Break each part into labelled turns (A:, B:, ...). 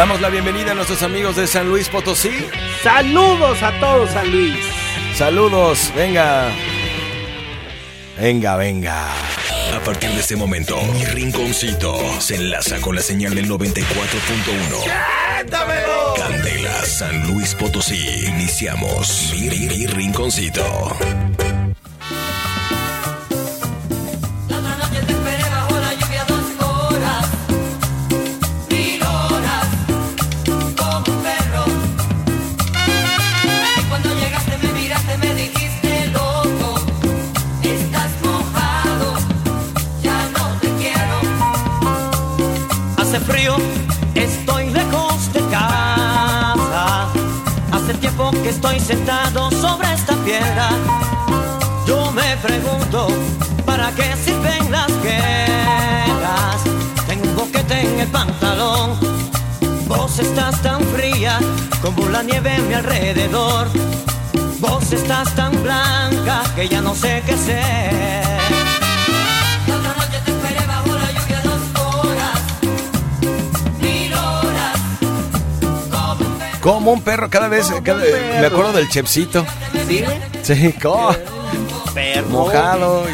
A: Damos la bienvenida a nuestros amigos de San Luis Potosí.
B: Saludos a todos, San Luis.
A: Saludos, venga. Venga, venga.
C: A partir de este momento, mi rinconcito se enlaza con la señal del 94.1. Candela, San Luis Potosí. Iniciamos mi, mi- mi rinconcito.
D: Estoy sentado sobre esta piedra. Yo me pregunto, ¿para qué sirven las guerras? Tengo un boquete en el pantalón. Vos estás tan fría como la nieve a mi alrededor. Vos estás tan blanca que ya no sé qué ser.
E: Como un perro.
A: Cada vez, cada-
B: perro.
A: me acuerdo del chepsito.
B: ¿Sí?
A: Sí, como
B: Perro.
A: mojado.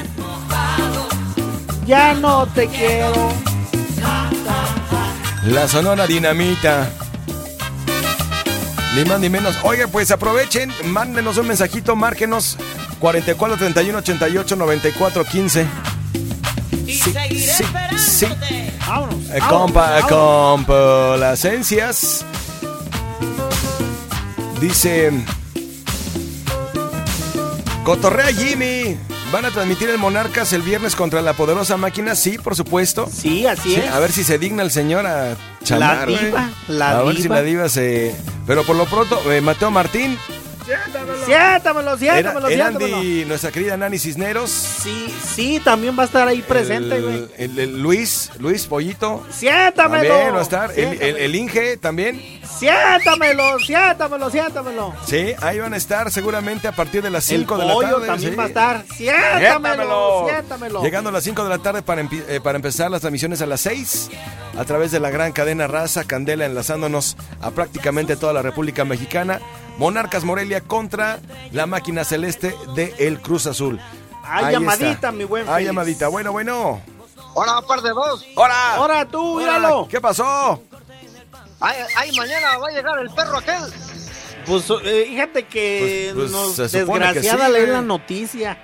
B: Ya no te quiero.
A: La Sonora Dinamita. Ni más ni menos. Oiga, pues aprovechen, mándenos un mensajito, márquenos 44 31 88 94 15.
D: Y
A: Sí,
D: seguiré
A: sí, sí.
D: esperándote.
B: Vámonos.
A: Eh,
B: vámonos,
A: compa,
B: vámonos.
A: complacencias. Dice. Cotorrea Jimmy. ¿Van a transmitir el Monarcas el viernes contra la poderosa máquina? Sí, por supuesto.
B: Sí, así
A: Sí,
B: es.
A: a ver si se digna el señor a chamar.
B: La diva, la
A: a ver si la diva se. Pero por lo pronto, eh, Mateo Martín,
B: Siéntamelo, siéntamelo,
A: era
B: siéntamelo.
A: Andy, nuestra querida Nani Cisneros.
B: Sí, sí, también va a estar ahí presente,
A: el,
B: güey.
A: el- el Luis, Luis Pollito.
B: Siéntamelo.
A: También va a estar. El, el-
B: Siéntamelo.
A: el Inge también.
B: Siéntamelo, siéntamelo, siéntamelo.
A: Sí, ahí van a estar seguramente a partir de las
B: El
A: 5 de la tarde.
B: también
A: sí.
B: va a estar. Siéntamelo,
A: Siéntamelo.
B: siéntamelo.
A: Llegando a las 5 de la tarde para, eh, para empezar las transmisiones a las 6 a través de la gran cadena Raza Candela enlazándonos a prácticamente toda la República Mexicana. Monarcas Morelia contra la máquina celeste de El Cruz Azul.
B: Hay
A: Ahí
B: llamadita,
A: está.
B: mi buen
A: Hay
B: Félix.
A: llamadita. Bueno, bueno.
F: Ahora, par de dos.
A: ¡Hora!
B: Ahora tú, míralo.
A: ¿Qué pasó?
F: Ay, ay, mañana va a llegar el perro aquel.
B: Pues eh, fíjate que
A: Pues- pues
B: nos
A: se supone que
B: desgraciada
A: sí,
B: leer
A: güey.
B: la noticia.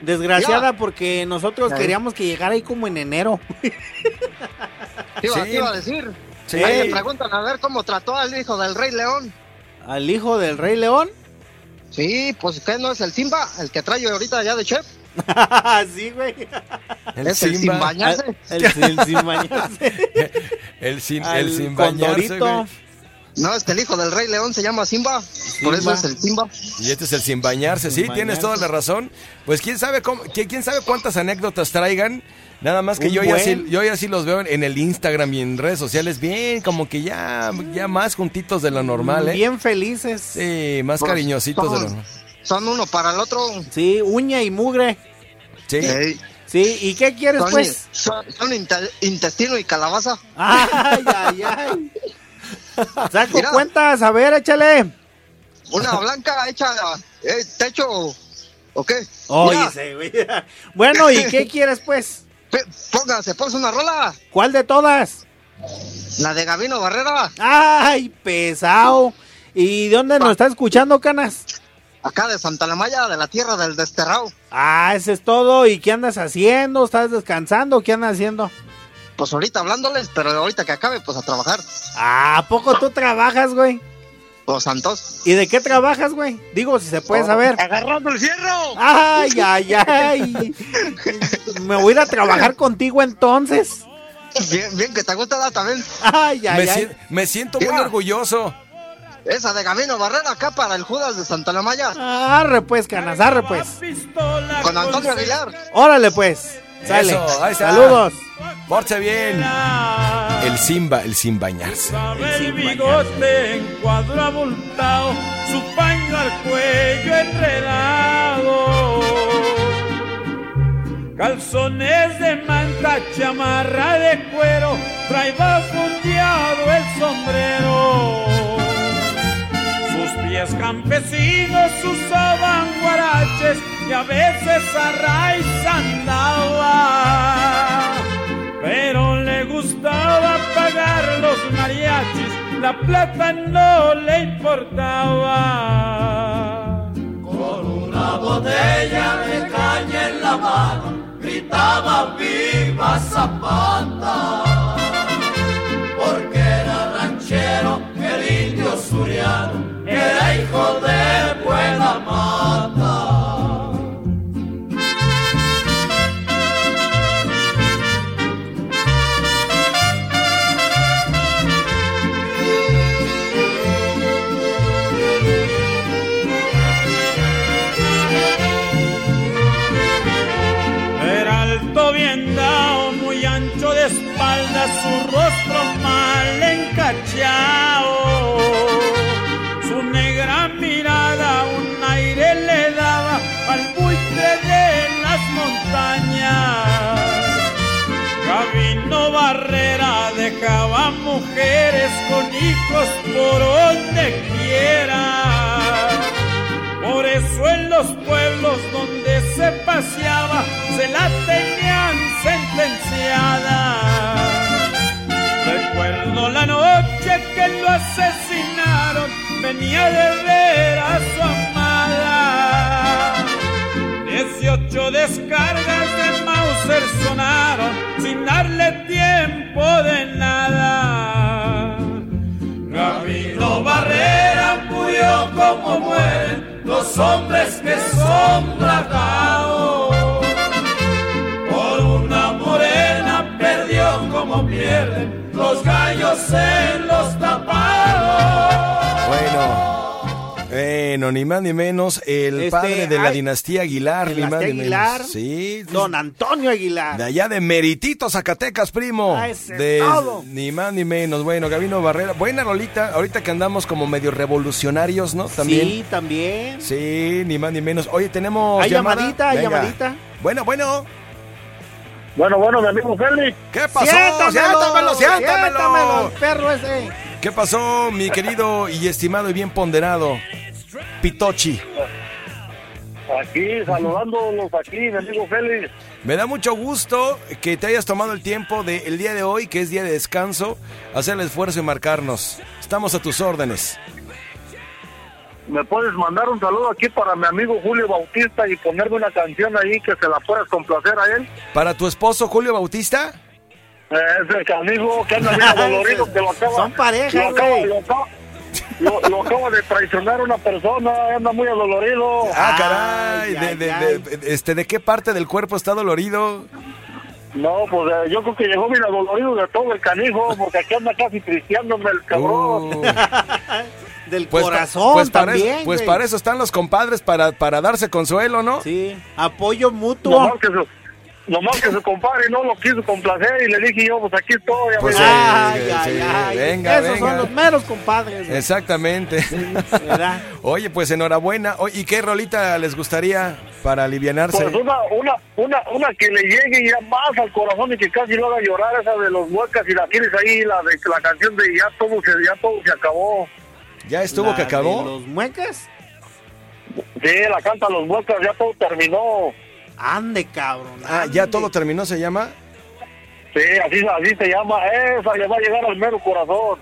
B: Desgraciada
F: Ya.
B: porque nosotros
F: Ya.
B: queríamos que llegara ahí como en enero.
F: ¿Qué iba,
A: Sí.
F: qué iba a decir?
A: Sí.
F: Ahí le preguntan a ver cómo trató al hijo del Rey León.
B: Al hijo del Rey León.
F: Sí, pues que no es el Simba, el que trae ahorita ya de chef.
B: sí, güey.
F: es el sin bañarse.
B: El, el sin bañarse.
A: El sin, el sin bañarse,
B: condorito.
A: güey.
F: No, es que el hijo del Rey León se llama Simba. Por eso es el Simba.
A: Y este es el sin bañarse, sí, tienes toda la razón. Pues quién sabe cómo, qui- quién sabe cuántas anécdotas traigan. Nada más que yo ya, sí, yo ya sí los veo en el Instagram y en redes sociales bien, como que ya, ya más juntitos de lo normal, ¿eh?
B: Bien felices.
A: Sí, más
F: Pues,
A: cariñositos de lo
F: son-
A: normal.
F: Son uno para el otro.
B: Sí, uña y mugre.
A: Sí.
B: Sí, ¿y qué quieres,
F: son,
B: pues?
F: son- son inte- intestino y calabaza.
B: Ay, ay, ay. Saco
F: Mira.
B: cuentas, a ver, échale.
F: Una blanca hecha eh, techo. ¿O qué?
B: Oye, güey. Bueno, ¿y qué quieres, pues?
F: Póngase, póngase una rola.
B: ¿Cuál de todas?
F: La de Gabino Barrera.
B: Ay, pesado. ¿Y de dónde nos está escuchando, Canas?
F: Acá de Santa La Maya, de la tierra del desterrado.
B: Ah, ese es todo. ¿Y qué andas haciendo? ¿Estás descansando? ¿Qué andas haciendo?
F: Pues ahorita hablándoles, pero ahorita que acabe, pues a trabajar.
B: Ah, ¿a poco tú trabajas, güey?
F: Los santos.
B: ¿Y de qué trabajas, güey? Digo, si se puede saber.
F: ¡Agarrando el fierro!
B: Ay, ay, ay. Me voy a ir a trabajar contigo entonces.
F: Bien, bien que te gusta la también.
B: Ay, ay,
A: me,
B: ay.
A: me siento muy orgulloso.
F: Esa de Gabino Barrera acá para el Judas de Santa La Maya.
B: Arre pues, canas, arre pues.
F: Con Antonio Aguilar.
B: Órale pues. Sale.
A: Eso, ahí está.
B: Saludos.
A: Porte bien. El Simba, el sin bañarse.
G: El bigote en cuadro abultado, su paño al cuello enredado. Calzones de manta, chamarra de cuero, traía fundeado el sombrero. Sus pies campesinos usaban guaraches y a veces arraiz andaba. Pero le gustaba pagar los mariachis, la plata no le importaba.
E: Con una botella de caña en la mano, gritaba viva Zapata. Porque era ranchero, el indio suriano, era hijo de buena mata.
G: Su negra mirada un aire le daba al buitre de las montañas. Gabino Barrera dejaba mujeres con hijos por donde quiera. Descargas de Mauser sonaron sin darle tiempo de nada. Gabino Barrera murió como mueren los hombres que son bragados. Por una morena perdió como pierden los gallos en
A: bueno, ni más ni menos, el
B: Este,
A: padre de la dinastía Aguilar, ni más ni
B: Aguilar.
A: menos. Sí,
B: Don Antonio Aguilar.
A: de allá de Meritito, Zacatecas, primo.
B: Ah, ese es
A: de,
B: todo.
A: Ni más ni menos. Bueno, Gabino Barrera. Buena rolita, ahorita que andamos como medio revolucionarios, ¿no? También.
B: Sí, también.
A: Sí, ni más ni menos. Oye, tenemos.
B: Hay
A: llamada?
B: llamadita, hay llamadita.
A: Bueno, bueno.
F: Bueno, bueno, mi amigo Félix.
A: ¿Qué pasó? Siéntamelo, siéntamelo.
B: siéntamelo, el perro ese.
A: ¿Qué pasó, mi querido y estimado y bien ponderado Pitochi?
F: Aquí, saludándolos aquí, mi amigo Félix.
A: Me da mucho gusto que te hayas tomado el tiempo del día de hoy, que es día de descanso, hacer el esfuerzo y marcarnos. Estamos a tus órdenes.
F: ¿Me puedes mandar un saludo aquí para mi amigo Julio Bautista y ponerme una canción ahí que se la puedas complacer a él?
A: ¿Para tu esposo Julio Bautista?
F: Eh, ese canijo que anda bien adolorido, que lo acaba...
B: Son pareja,
F: lo acaba,
B: güey.
F: lo, acaba, lo- lo acaba de traicionar una persona, anda muy adolorido.
A: Ah, caray.
B: Ay,
A: de, de-
B: ay,
A: de- este, ¿De qué parte del cuerpo está dolorido?
F: No, pues eh, yo creo que llegó bien adolorido de todo el canijo, porque aquí anda casi tristeándome el cabrón.
A: Uh,
B: Del
A: pues, pa-
B: corazón
A: pues para
B: también.
A: eso, pues para eso están los compadres, para, para darse consuelo, ¿no?
B: Sí, apoyo mutuo.
F: Nomás que su, nomás que su compadre no lo quiso complacer y le dije yo, pues aquí estoy.
A: Pues.
B: Ay,
A: Sí,
B: ay, ay.
A: Venga,
B: Esos
A: venga.
B: son los meros compadres.
A: Exactamente.
B: ¿Verdad?
A: Oye, pues enhorabuena. Oye, ¿Y qué rolita les gustaría para alivianarse?
F: Pues una, una, una, una que le llegue ya más al corazón y que casi lo haga llorar, esa de los huecas, y la tienes ahí, la de la canción de ya todo se, ya todo se acabó.
A: ¿Ya estuvo
B: La
A: que
B: de
A: acabó?
B: Los muecas.
F: Sí, la canta los huecas, ya todo terminó.
B: Ande, cabrón.
A: Ah, ¿ya todo terminó, se llama?
F: Sí, así, así se llama, esa le va a llegar al mero corazón.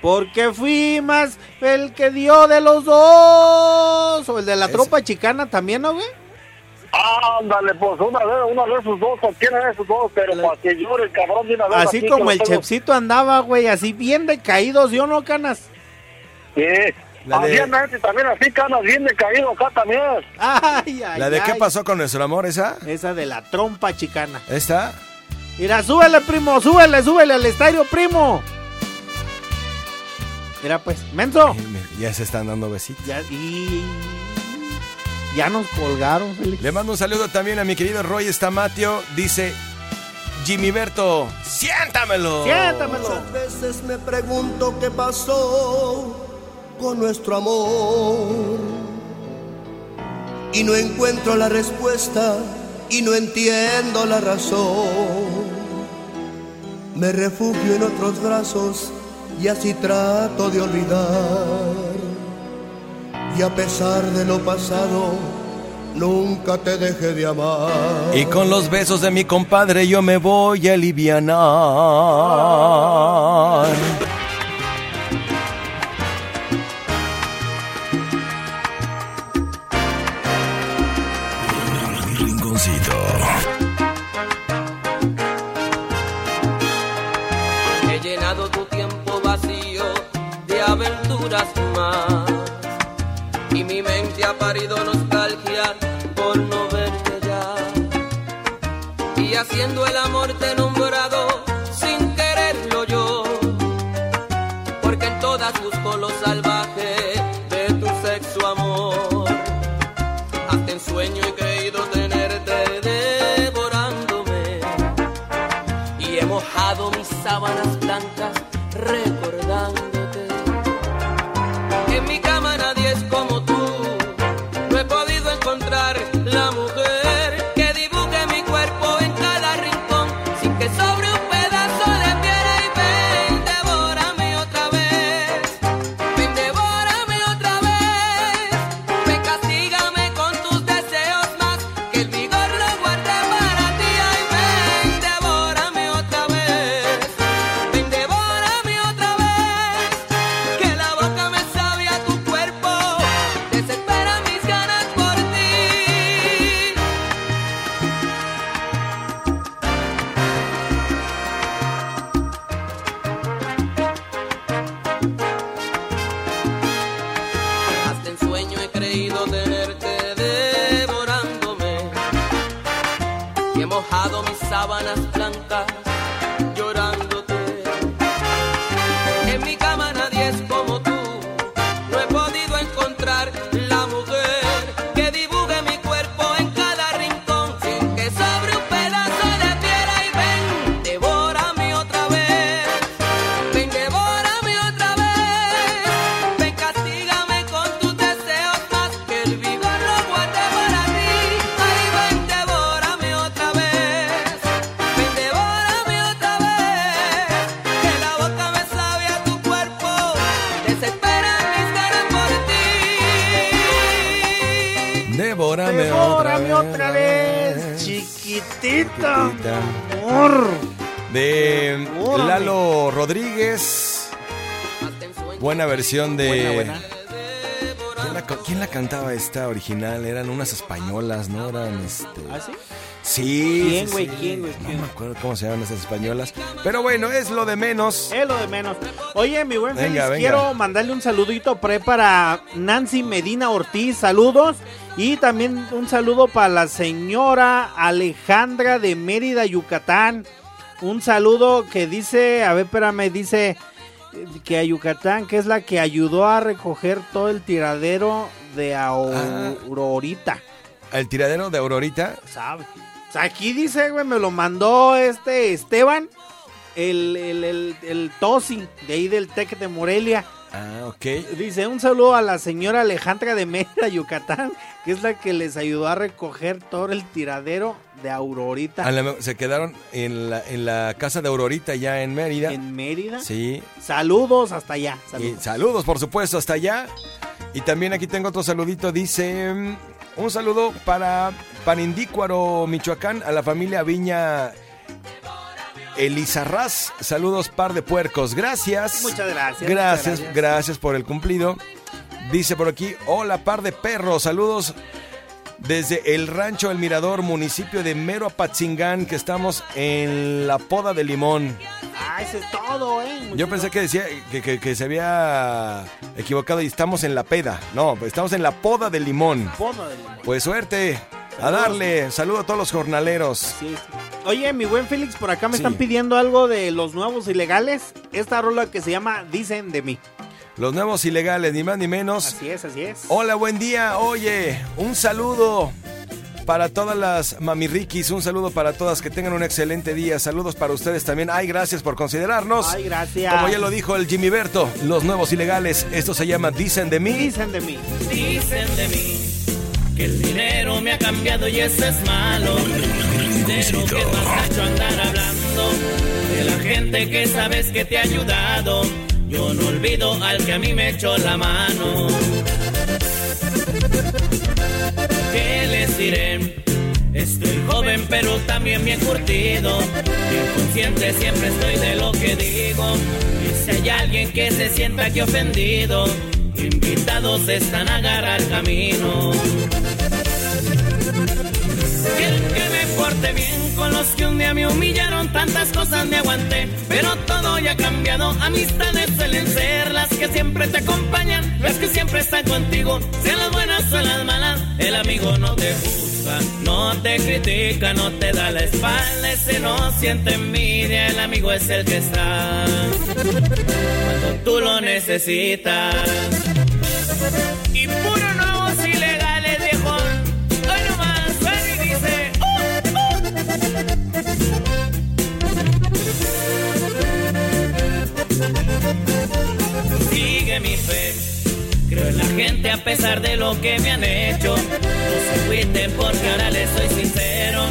B: Porque fui más el que dio de los dos. O el de la
A: Ese.
B: tropa chicana también, ¿no, güey?
F: Ándale, pues una de, una de esos dos, cualquiera de esos dos, pero
B: La-
F: para que llore el cabrón de una vez.
B: Así
F: aquí,
B: como el
F: tengo-
B: chepsito andaba, güey, así bien decaídos, ¿yo no, canas?
F: Sí,
A: La de-
F: así también, así canas bien decaído acá también.
B: Ay, ay,
A: ¿La de qué
B: ay.
A: pasó con nuestro amor esa?
B: Esa de la trompa chicana.
A: ¿Esta?
B: Mira, súbele, primo, súbele, súbele al estadio, primo. Mira, pues, menso.
A: Ya se están dando besitos.
B: Ya, y... ya nos colgaron, Félix.
A: Le mando un saludo también a mi querido Roy Estamatio. Dice Jimmy Berto, siéntamelo.
B: Siéntamelo.
H: Muchas veces me pregunto qué pasó con nuestro amor. Y no encuentro la respuesta y no entiendo la razón. Me refugio en otros brazos y así trato de olvidar. Y a pesar de lo pasado, nunca te dejé de amar.
A: Y con los besos de mi compadre yo me voy a alivianar.
I: Parido nostalgia por no verte ya. Y haciendo el amor te he
A: versión de.
B: Buena, buena.
A: ¿Quién la, quién la cantaba esta original? Eran unas españolas, ¿no? Eran este.
B: ¿Ah, sí?
A: Sí.
B: ¿Quién, güey?
A: sí.
B: ¿Quién, güey?
A: No me acuerdo cómo se llaman esas españolas. Pero bueno, es lo de menos.
B: Es lo de menos. Oye, mi buen
A: Venga,
B: Félix,
A: venga.
B: quiero mandarle un saludito pre para Nancy Medina Ortiz, saludos. Y también un saludo para la señora Alejandra de Mérida, Yucatán. Un saludo que dice, a ver, espérame, dice que a Yucatán, que es la que ayudó a recoger todo el tiradero de Aurorita.
A: El tiradero de Aurorita.
B: ¿Sabe? O sea, aquí dice, güey, me lo mandó este Esteban, el, el, el, el Tosi, de ahí del Tec de Morelia.
A: Ah, ok.
B: Dice, un saludo a la señora Alejandra de Mérida, Yucatán, que es la que les ayudó a recoger todo el tiradero de Aurorita.
A: La- se quedaron en la, en la casa de Aurorita ya en Mérida.
B: En Mérida.
A: Sí.
B: Saludos hasta allá.
A: Y
B: Saludos.
A: saludos, por supuesto, hasta allá. Y también aquí tengo otro saludito. Dice: mm, Un saludo para Panindícuaro, Michoacán, a la familia Viña Elizarraz. Saludos, par de puercos. Gracias.
B: Muchas gracias.
A: Gracias,
B: muchas
A: gracias por el cumplido. Dice por aquí: Hola, par de perros. Saludos. Desde el rancho El Mirador, municipio de Mero Apatzingán, que estamos en la poda de limón.
B: Ah, eso es todo, ¿eh?
A: Yo pensé que decía que, que- que se había equivocado y estamos en la peda. No, estamos en la poda de limón.
B: Poda de limón.
A: Pues suerte. A darle. Saludo a todos los jornaleros.
B: Sí, sí. Oye, mi buen Félix, por acá me
A: Sí.
B: están pidiendo algo de los nuevos ilegales. Esta rola que se llama Dicen de mí.
A: Los nuevos ilegales, ni más ni menos.
B: Así es, así es.
A: Hola, buen día. Oye, un saludo para todas las mamirriquis. Un saludo para todas. Que tengan un excelente día. Saludos para ustedes también. Ay, gracias por considerarnos.
B: Ay, gracias.
A: Como ya lo dijo el Jimmy Berto, los nuevos ilegales. Esto se llama Dicen de mí.
B: Dicen de mí.
D: Dicen de mí el dinero me ha cambiado y eso es malo. Dinero que es más gacho andar hablando de la gente que sabes que te ha ayudado. Yo no olvido al que a mí me echó la mano.
J: ¿qué les diré? Estoy joven pero también bien curtido. Bien consciente siempre estoy de lo que digo. Y si hay alguien que se sienta aquí ofendido, invitados están a agarrar camino. Quieren que me porte bien con los que un día me humillaron, tantas cosas me aguanté, pero todo ya ha cambiado. Amistades suelen ser las que siempre te acompañan, las que siempre están contigo, sean las buenas o las malas. El amigo no te juzga, no te critica, no te da la espalda, ese no siente envidia, el amigo es el que está cuando tú lo necesitas. A pesar de lo que me han hecho. No se agüiten porque ahora les soy sincero.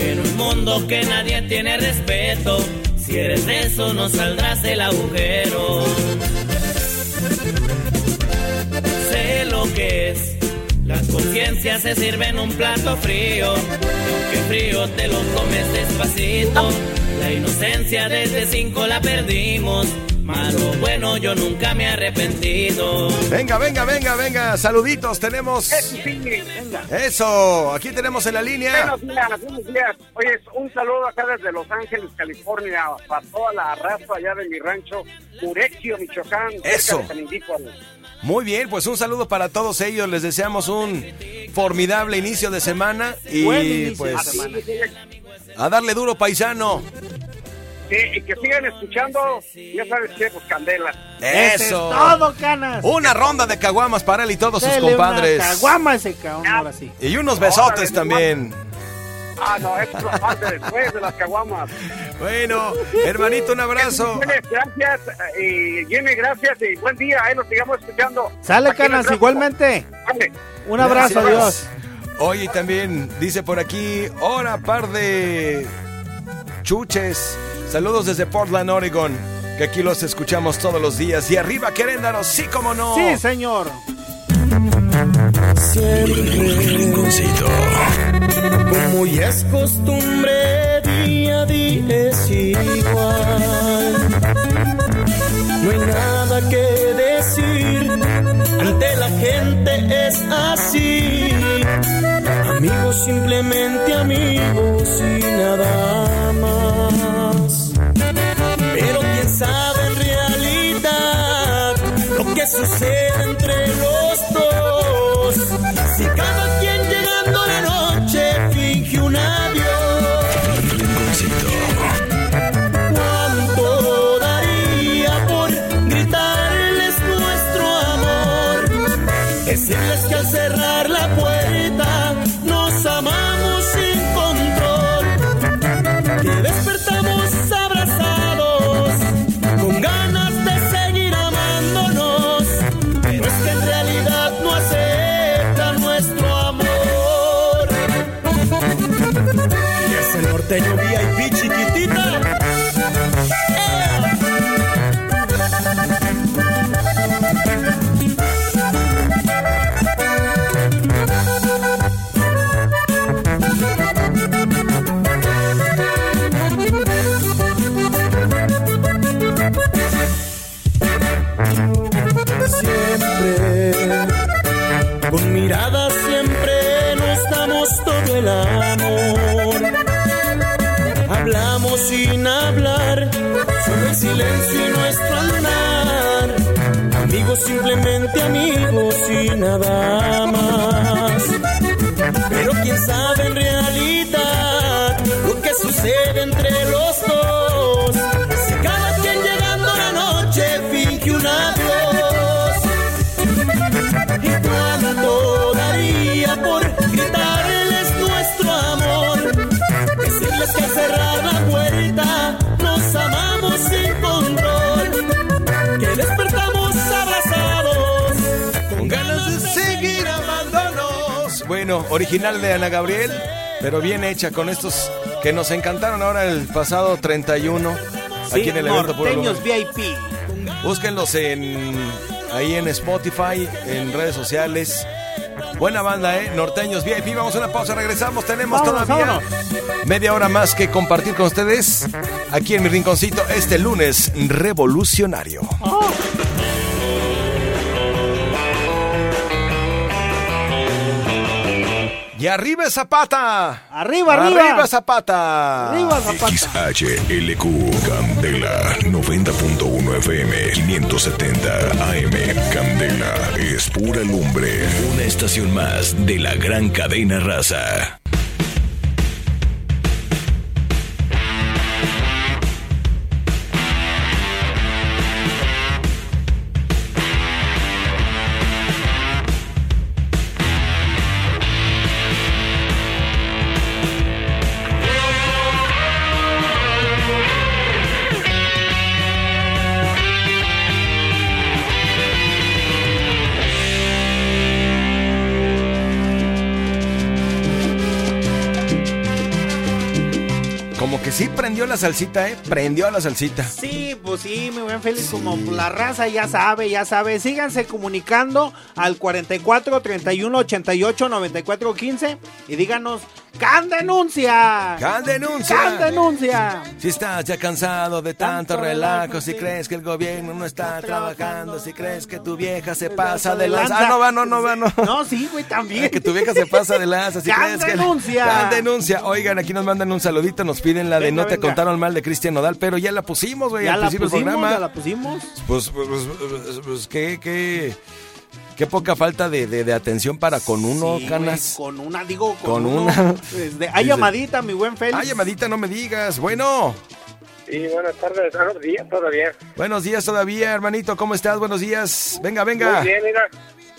J: En un mundo que nadie tiene respeto. Si eres de eso, no saldrás del agujero. Sé lo que es. La conciencia se sirve en un plato frío. Aunque frío te lo comes despacito. La inocencia desde cinco la perdimos. Malo bueno, yo nunca me he arrepentido.
A: Venga, venga, venga, venga. Saluditos, tenemos. Eso, aquí tenemos en la línea.
K: Buenos días, buenos días. Oye, un saludo acá desde Los Ángeles, California, para toda la raza allá de mi rancho, Murecchio, Michoacán.
A: Eso. Muy bien, pues un saludo para todos ellos. Les deseamos un formidable inicio de semana y
K: Buen inicio
A: pues
K: de semana.
A: a darle duro paisano.
K: Sí, y que sigan escuchando, ya sabes qué, pues Candela.
A: Eso.
B: todo, canas.
A: Una ronda de caguamas para él y todos sus compadres.
B: Una caguama ese cabrón, ahora sí.
A: Y unos besotes
K: Órale,
A: también.
K: Ah, no, esto es parte después de las caguamas.
A: Bueno, hermanito, un abrazo.
K: Gracias, y Jimmy, gracias y buen día, ahí nos sigamos escuchando.
B: Sale,
K: Aquí
B: canas, igualmente.
K: Ande.
B: Un abrazo,
A: Gracias.
B: adiós.
A: Oye, y también dice por aquí, hora par de chuches. Saludos desde Portland, Oregon. Que aquí los escuchamos todos los días. Y arriba, Queréndaro, sí como no.
B: Sí, señor.
L: Como ya es costumbre, día a día es igual. No hay nada que decir, ante la gente es así. Amigos, simplemente amigos que sucede entre los nada más. Pero quién sabe en realidad lo que sucede entre
A: Bueno, original de Ana Gabriel, pero bien hecha con estos que nos encantaron ahora el pasado 31
B: Sí,
A: aquí en el evento
B: norteños. VIP.
A: Búsquenlos en ahí en Spotify, en redes sociales. Buena banda, ¿eh? Norteños VIP. Vamos a una pausa, regresamos. Tenemos
B: Vámonos,
A: todavía
B: vámonos.
A: media hora más que compartir con ustedes aquí en mi rinconcito este lunes revolucionario. Y arriba Zapata.
B: Arriba, arriba.
A: Arriba Zapata.
B: Arriba, Zapata.
M: XHLQ Candela 90.1 FM 570 AM Candela es pura lumbre. Una estación más de la gran cadena raza.
A: Prendió la salsita, ¿eh? Prendió la salsita.
B: Sí, pues sí, mi buen Félix, como la raza ya sabe, ya sabe. Síganse comunicando al 44 31 88 94 15 y díganos, ¡Can denuncia!
A: ¡Can denuncia!
B: ¡Can denuncia!
A: Si estás ya cansado de tanto,
B: Tanto
A: relajo, si crees que el gobierno no está trabajando, si crees que tu vieja se pasa de lanza. Ah, no va, no, no va, no.
B: No, sí, güey, también.
A: Que tu vieja se pasa de lanza, si
B: ¡Can
A: crees que...
B: denuncia!
A: ¡Can denuncia! Oigan, aquí nos mandan un saludito, nos piden la de
B: Venga,
A: no te
B: venga.
A: contaron mal de Cristian Nodal, pero ya la pusimos, güey,
B: Ya
A: al principio
B: pusimos,
A: del programa.
B: ya la pusimos.
A: Pues, pues, pues, pues, pues, qué, qué, qué poca falta de, de- de atención para con uno,
B: Sí,
A: canas.
B: güey, con una, digo, con,
A: Con
B: uno.
A: una.
B: Este, hay
A: Dice-
B: llamadita, mi buen Félix.
A: Ah, llamadita, no me digas. Bueno,
N: Sí, buenas tardes, buenos días todavía.
A: buenos días todavía, hermanito. ¿Cómo estás? Buenos días. Venga, venga.
N: Muy bien, mira,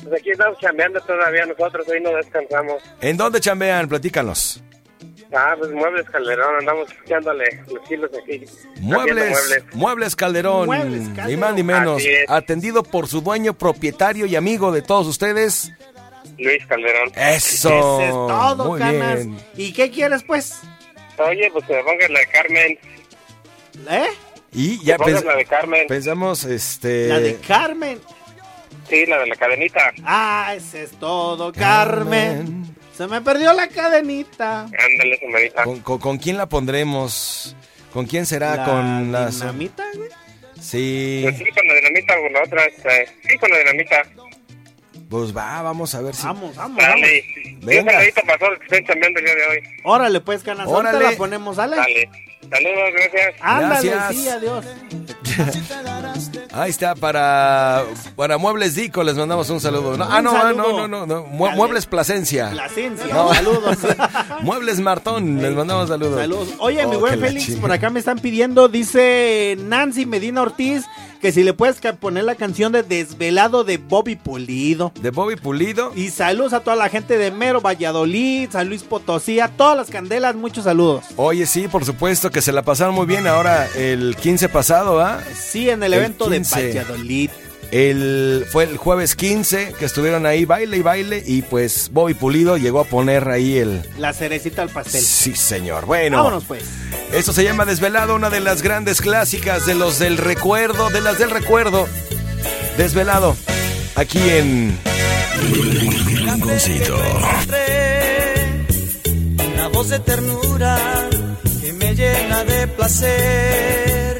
N: pues aquí estamos chambeando todavía, nosotros hoy no descansamos.
A: ¿En dónde chambean? Platícanos.
N: Ah, pues Muebles Calderón, andamos echándole los kilos aquí.
A: Muebles,
N: haciendo
A: Muebles, Calderón,
B: Muebles
A: ni más ni menos. Atendido por su dueño, propietario y amigo de todos ustedes.
N: Luis Calderón.
A: Eso.
B: Ese es todo,
A: Muy
B: canas.
A: bien.
B: ¿Y qué quieres, pues?
N: Oye, pues que me pongas la de Carmen.
B: ¿Eh?
A: Y ya pens-
N: la de Carmen.
A: pensamos, este...
B: La de Carmen.
N: Sí, la de la cadenita.
B: Ah, ese es todo, Carmen. Se me perdió la cadenita.
N: Ándale, señorita.
A: ¿Con, con- con quién la pondremos? ¿Con quién será?
B: La
A: con las...
B: dinamita, güey.
A: Sí,
N: Pues sí, con la dinamita o la otra. Este, sí, con la dinamita.
A: pues va, vamos a ver si...
B: Vamos, vamos, vamos.
N: Dale. Un
A: Venga.
N: saludito para todos los que estén chambeando el día de hoy.
B: Órale, pues, canas. Ahorita
A: Órale.
B: la ponemos, ¿sale?
N: Dale. Saludos, gracias.
B: Ándale,
A: Gracias.
B: sí, adiós.
A: Ahí está, para, para Muebles Dico les mandamos un saludo. No, ah,
B: Un
A: no, ah,
B: saludo.
A: no, no, no. Muebles Plasencia.
B: Plasencia,
A: No.
B: saludos.
A: Muebles Martón, les mandamos saludos.
B: Saludos. Oye, mi
A: Oh,
B: buen Félix, por acá me están pidiendo, dice Nancy Medina Ortiz, que si le puedes poner la canción de Desvelado de Bobby Pulido.
A: De Bobby Pulido.
B: Y saludos a toda la gente de Mero, Valladolid, San Luis Potosí, a todas las candelas, muchos saludos.
A: Oye, sí, por supuesto que se la pasaron muy bien ahora el 15 pasado, ¿ah?
B: Sí, en el,
A: El
B: evento
A: 15.
B: de Valladolid.
A: El, fue el jueves 15 que estuvieron ahí baile y baile y pues Bobby Pulido llegó a poner ahí el...
B: La cerecita al pastel.
A: Sí, señor. Bueno.
B: Vámonos pues.
A: Esto se llama Desvelado, una de las grandes clásicas de los del recuerdo, de las del recuerdo. Desvelado, aquí en...
M: Rinconcito.
L: Una voz de ternura que me llena de placer.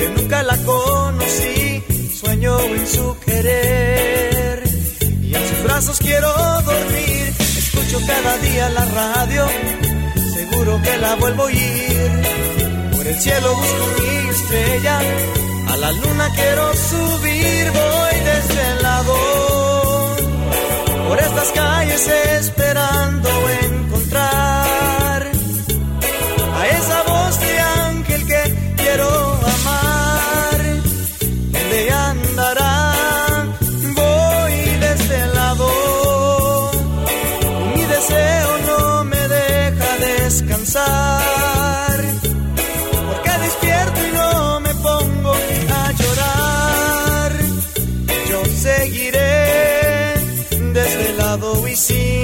L: Aunque nunca la conocí, sueño en su querer. Y en sus brazos quiero dormir. Escucho cada día la radio, seguro que la vuelvo a oír. Por el cielo busco mi estrella, a la luna quiero subir, voy desde el lado. Por estas calles esperando encontrar desvelado y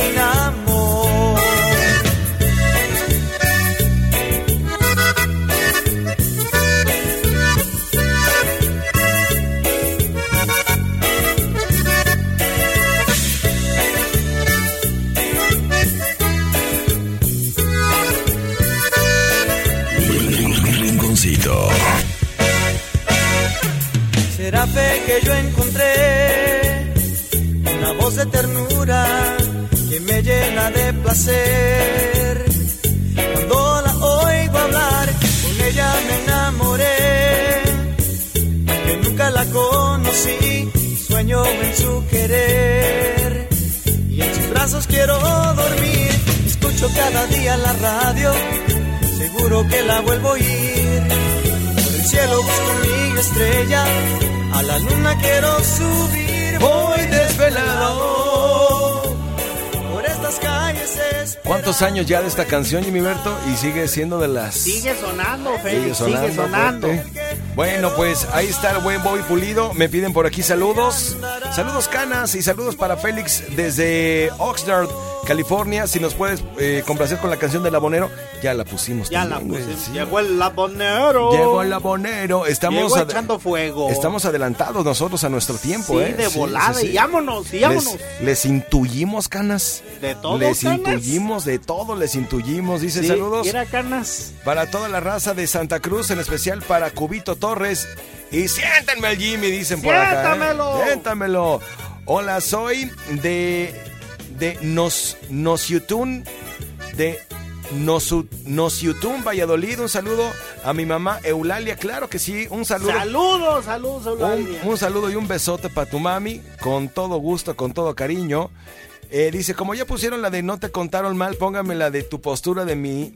L: estrella, a la luna quiero subir. Voy desvelado por estas calles. es-
A: ¿Cuántos años ya de esta canción, Jimmy Berto? Y sigue siendo de las...
B: Sigue sonando,
A: Sigue
B: Félix, sigue sonando.
A: fuerte. Bueno, pues ahí está el buen Bobby Pulido. Me piden por aquí saludos. Saludos, Canas, y saludos para Félix desde Oxnard, California. Si nos puedes eh, complacer con la canción del abonero, ya la pusimos.
B: Ya la
A: también, sí.
B: Llegó el labonero.
A: Llegó el abonero. Estamos,
B: Llegó echando fuego.
A: estamos adelantados nosotros a nuestro tiempo.
B: Sí,
A: ¿eh?
B: de volada, y vámonos, y vámonos.
A: Les, les intuyimos, Canas.
B: De todo,
A: Les
B: Canas.
A: intuyimos, de todo les intuyimos. Dice
B: Sí,
A: saludos.
B: Era canas.
A: Para toda la raza de Santa Cruz, en especial para Cubito Torres. Y siéntenme el Jimmy, dicen por acá. ¿eh?
B: Siéntamelo.
A: Siéntamelo. Hola, soy de. de Nos, Nociutún. De Nociutún, Valladolid. Un saludo a mi mamá Eulalia. Claro que sí, un saludo.
B: Saludos, saludos,
A: Un,
B: Eulalia.
A: un saludo y un besote para tu mami, con todo gusto, con todo cariño. Eh, dice, como ya pusieron la de no te contaron mal, póngame la de tu postura de mi...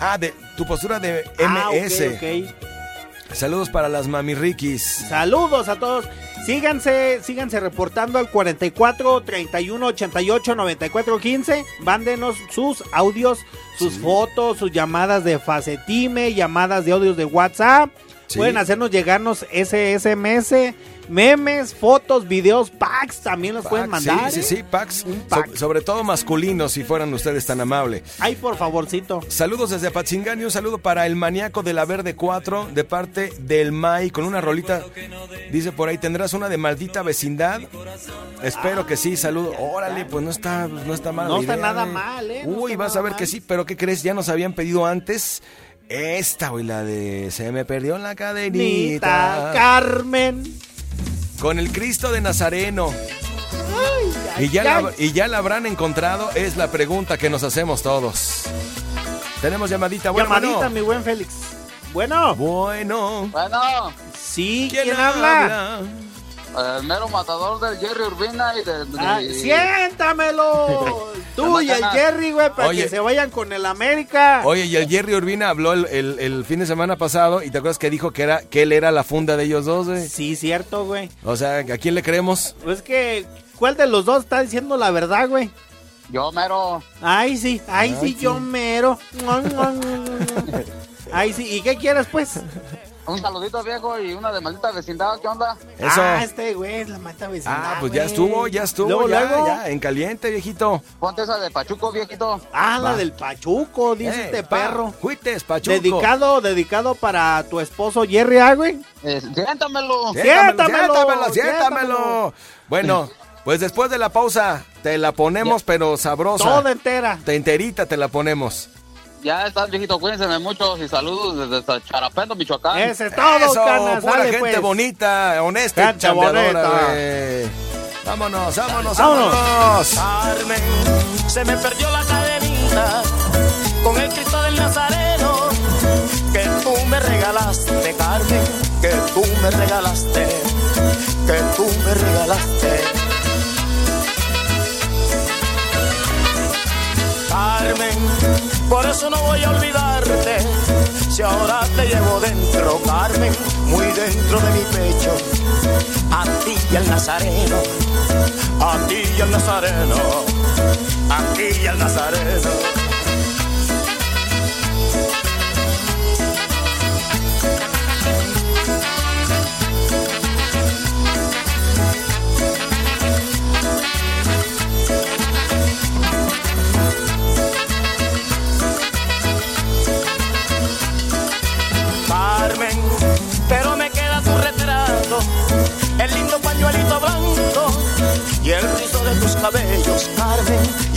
A: Ah, de tu postura de
B: Ah,
A: MS. Saludos para las mamirriquis.
B: Saludos a todos. Síganse, síganse reportando al 44 31 88 94 15. Mándenos sus audios, sus fotos, sus llamadas de Facetime, llamadas de audios de WhatsApp.
A: Sí.
B: Pueden hacernos llegarnos ese SMS, memes, fotos, videos, packs también los pueden mandar.
A: Sí,
B: ¿eh?
A: sí, sí, packs.
B: pack.
A: So- sobre todo masculinos, si fueran ustedes tan amables.
B: Ay, por favorcito.
A: Saludos desde Apatzingán y un saludo para el maníaco de la Verde 4 de parte del Mai con una rolita. Dice por ahí, ¿tendrás una de maldita vecindad? Espero que sí, saludo. Órale, pues no está, no está mal.
B: No está
A: idea,
B: nada
A: ¿eh?
B: mal, ¿eh? No
A: Uy, vas a ver
B: mal.
A: que sí, pero ¿qué crees? Ya nos habían pedido antes. Esta, güey, la de Se me perdió en la
B: Nita
A: cadenita.
B: Carmen.
A: Con el Cristo de Nazareno.
B: Ay,
A: Y ya,
B: ay,
A: la, y ya la habrán encontrado, es la pregunta que nos hacemos todos. Tenemos llamadita, bueno,
B: Llamadita,
A: bueno.
B: mi buen Félix. Bueno.
A: Bueno.
O: Bueno,
B: Sí,
A: ¿Quién,
B: ¿quién, habla?
O: El mero matador del Jerry Urbina y de... de-
B: Ah, siéntamelo. Tú y el. Jerry, güey, para
A: Oye.
B: que se vayan con el América.
A: Oye, y el Jerry Urbina habló el, el- el fin de semana pasado y te acuerdas que dijo que era que él era la funda de ellos dos, güey.
B: Sí, cierto, güey.
A: O sea, ¿a quién le creemos?
B: Pues que, ¿cuál de los dos está diciendo la verdad, güey?
O: Yo mero...
B: Ay, sí, ay,
A: Ay,
B: sí,
A: sí.
B: yo mero. Ay, sí, ¿y qué quieres, pues?
O: Un saludito viejo y una de maldita vecindad, ¿qué onda?
A: Eso.
B: Ah, este güey es la mata vecindad,
A: Ah, pues ya estuvo, ya estuvo,
B: Luego,
A: ya,
B: luego.
A: ya, en caliente, viejito.
O: Ponte esa de Pachuco, viejito.
B: Ah, la
A: Va.
B: del Pachuco, dice
A: Eh,
B: este
A: pa,
B: perro.
A: Juites, Pachuco.
B: Dedicado, dedicado para tu esposo Jerry, ah, güey.
O: Eh, siéntamelo.
A: Siéntamelo,
B: Siéntamelo,
A: siéntamelo, siéntamelo.
B: siéntamelo.
A: Bueno, pues después de la pausa te la ponemos, pero sabrosa.
B: Toda entera.
A: Te enterita te la ponemos.
O: Ya estás, viejito, cuídense mucho y saludos desde Charapendo, Michoacán.
B: Ese es todo,
A: Eso,
B: canas.
A: pura
B: Sale,
A: gente
B: pues.
A: bonita, honesta chambeadora,
B: bonita.
A: güey. Vámonos, vámonos,
B: Vámonos.
A: vámonos.
P: Carmen, se me perdió la cadenita con el Cristo del Nazareno que tú me regalaste, Carmen, que tú me regalaste, que tú me regalaste. Carmen, por eso no voy a olvidarte, si ahora te llevo dentro, Carmen, muy dentro de mi pecho, a ti y al Nazareno, a ti y al Nazareno, a ti y al Nazareno.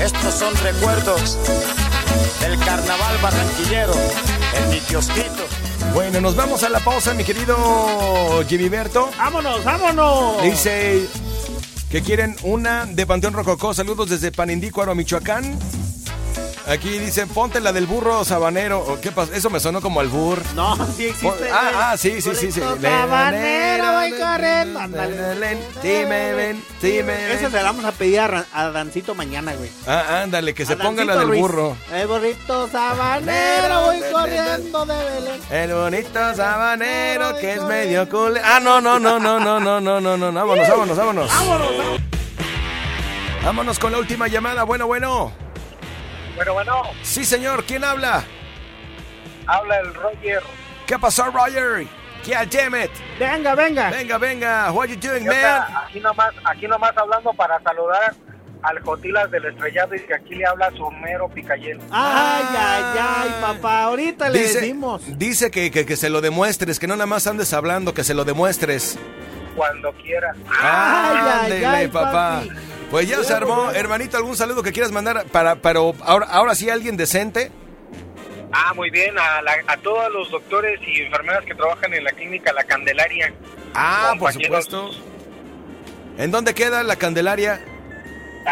P: Estos son recuerdos del carnaval barranquillero en mi kiosquito.
A: Bueno, nos vamos a la pausa, mi querido Jimmy Berto.
B: ¡Vámonos, vámonos!
A: Dice que quieren una de Panteón Rococó. Saludos desde Panindícuaro, Michoacán. Aquí dice, ponte la del burro sabanero. ¿O ¿Qué pasa? Eso me sonó como al burro.
B: No, sí existe.
A: Ah, ah, sí, sí, sí, sí.
B: Sabanero, voy corriendo. Ándale.
A: Sí me ven, sí me ven.
B: Esa se la vamos a pedir a, Dancito mañana, güey.
A: Ah, ándale, que se ponga la del burro.
B: El burrito sabanero, voy corriendo de Belén.
A: El bonito sabanero que es medio cool. Ah, no, no, no, no, no, no, no, no, no. Vámonos, vámonos, vámonos.
B: Vámonos,
A: Vámonos con la última llamada. Bueno, bueno.
K: Bueno, bueno,
A: Sí, señor. ¿Quién habla?
K: habla el Roger.
A: ¿Qué pasó, Roger? Yeah, damn it.
B: Venga, venga.
A: Venga, venga. What you doing,
K: Yo acá,
A: man?
K: Aquí nomás, aquí nomás hablando para saludar al Jotilas del Estrellado y que aquí le habla su mero Picayel.
B: Ay, ay, ay, papá. Ahorita le
A: Dice,
B: decimos.
A: dice que, que, que se lo demuestres, que no nada más andes hablando, que se lo demuestres.
K: Cuando quiera.
B: Ay, ay,
A: Ándele,
B: ay,
A: papá.
B: papi.
A: Pues ya se armó, hermanito, algún saludo que quieras mandar para, pero ahora, ahora sí alguien decente.
K: Ah, muy bien, a, la- a todos los doctores y enfermeras que trabajan en la clínica La Candelaria.
A: Ah, por supuesto. ¿En dónde queda la Candelaria?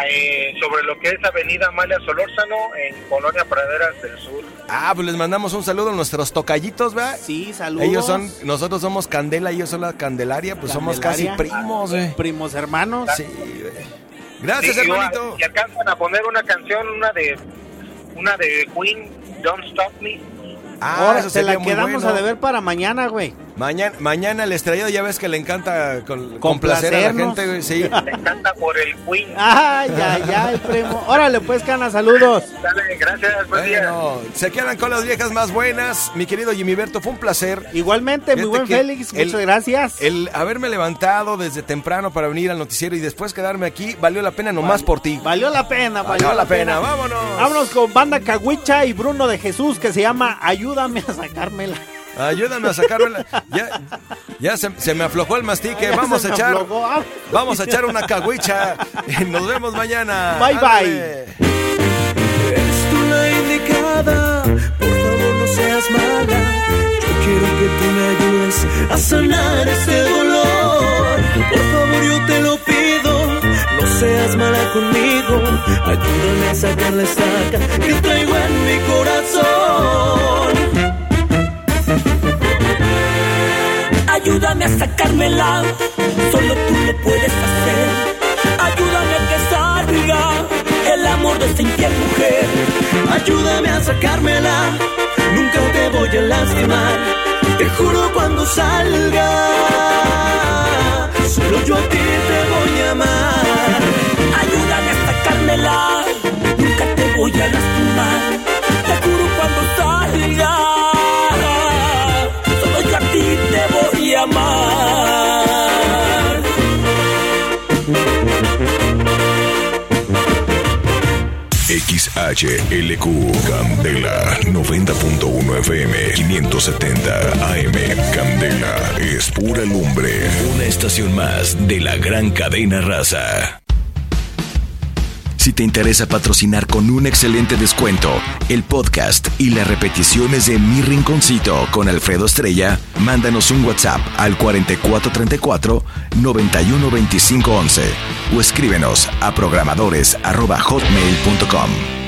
K: eh, sobre lo que es Avenida Amalia Solórzano en Colonia Praderas del Sur.
A: Ah, pues les mandamos un saludo a nuestros tocallitos, ¿verdad?
B: Sí, saludos.
A: Ellos son, nosotros somos Candela, ellos son la Candelaria, pues somos casi primos, güey.
B: Primos hermanos.
A: Sí, güey. Gracias,
K: Sí,
A: hermanito.
K: Y alcanzan a poner una canción, una de una de Queen, Don't Stop Me.
A: Ah,
B: Ahora,
A: eso
B: se la quedamos
A: bueno.
B: a deber para mañana, güey.
A: Mañana, mañana el estrellado ya ves que le encanta con, complacer a la gente, güey. Sí.
K: Me encanta por el Queen.
B: Ay, ay, ay, primo. Órale, pues, cana, saludos.
K: Dale, gracias, buen día.
A: Bueno, se quedan con las viejas más buenas. Mi querido Jimmy Berto, fue un placer.
B: Igualmente, mi buen Félix,
A: el-
B: muchas gracias.
A: El haberme levantado desde temprano para venir al noticiero y después quedarme aquí valió la pena nomás por ti.
B: Valió la pena, valió,
A: Valió la pena, vámonos.
B: Vámonos con Banda Caguicha y Bruno de Jesús que se llama Ayúdame a sacármela.
A: Ayúdame a sacármela. Ya, ya se, se me aflojó el mastique. Vamos a echar.
B: Ah.
A: Vamos a echar una caguicha. Nos vemos mañana.
B: Bye, bye.
A: Ándale.
L: Eres tú la indicada, por favor no seas mala. Yo quiero que tú me ayudes a sanar este dolor. Por favor yo te lo pido, no seas mala conmigo. Ayúdame a sacar la estaca que traigo en mi corazón.
Q: Ayúdame a sacármela, solo tú lo puedes hacer. Ayúdame a que salga el amor de esta infiel mujer.
L: Ayúdame a sacármela, nunca te voy a lastimar. Te juro cuando salga, solo yo a ti te voy a amar.
Q: Ayúdame a sacármela, nunca te voy a lastimar.
C: XHLQ Candela 90.1 FM 570 AM Candela es pura lumbre. Una estación más de la gran cadena raza. Si te interesa patrocinar con un excelente descuento el podcast y las repeticiones de Mi Rinconcito con Alfredo Estrella, mándanos un WhatsApp al 4434 912511 o escríbenos a programadores@hotmail.com.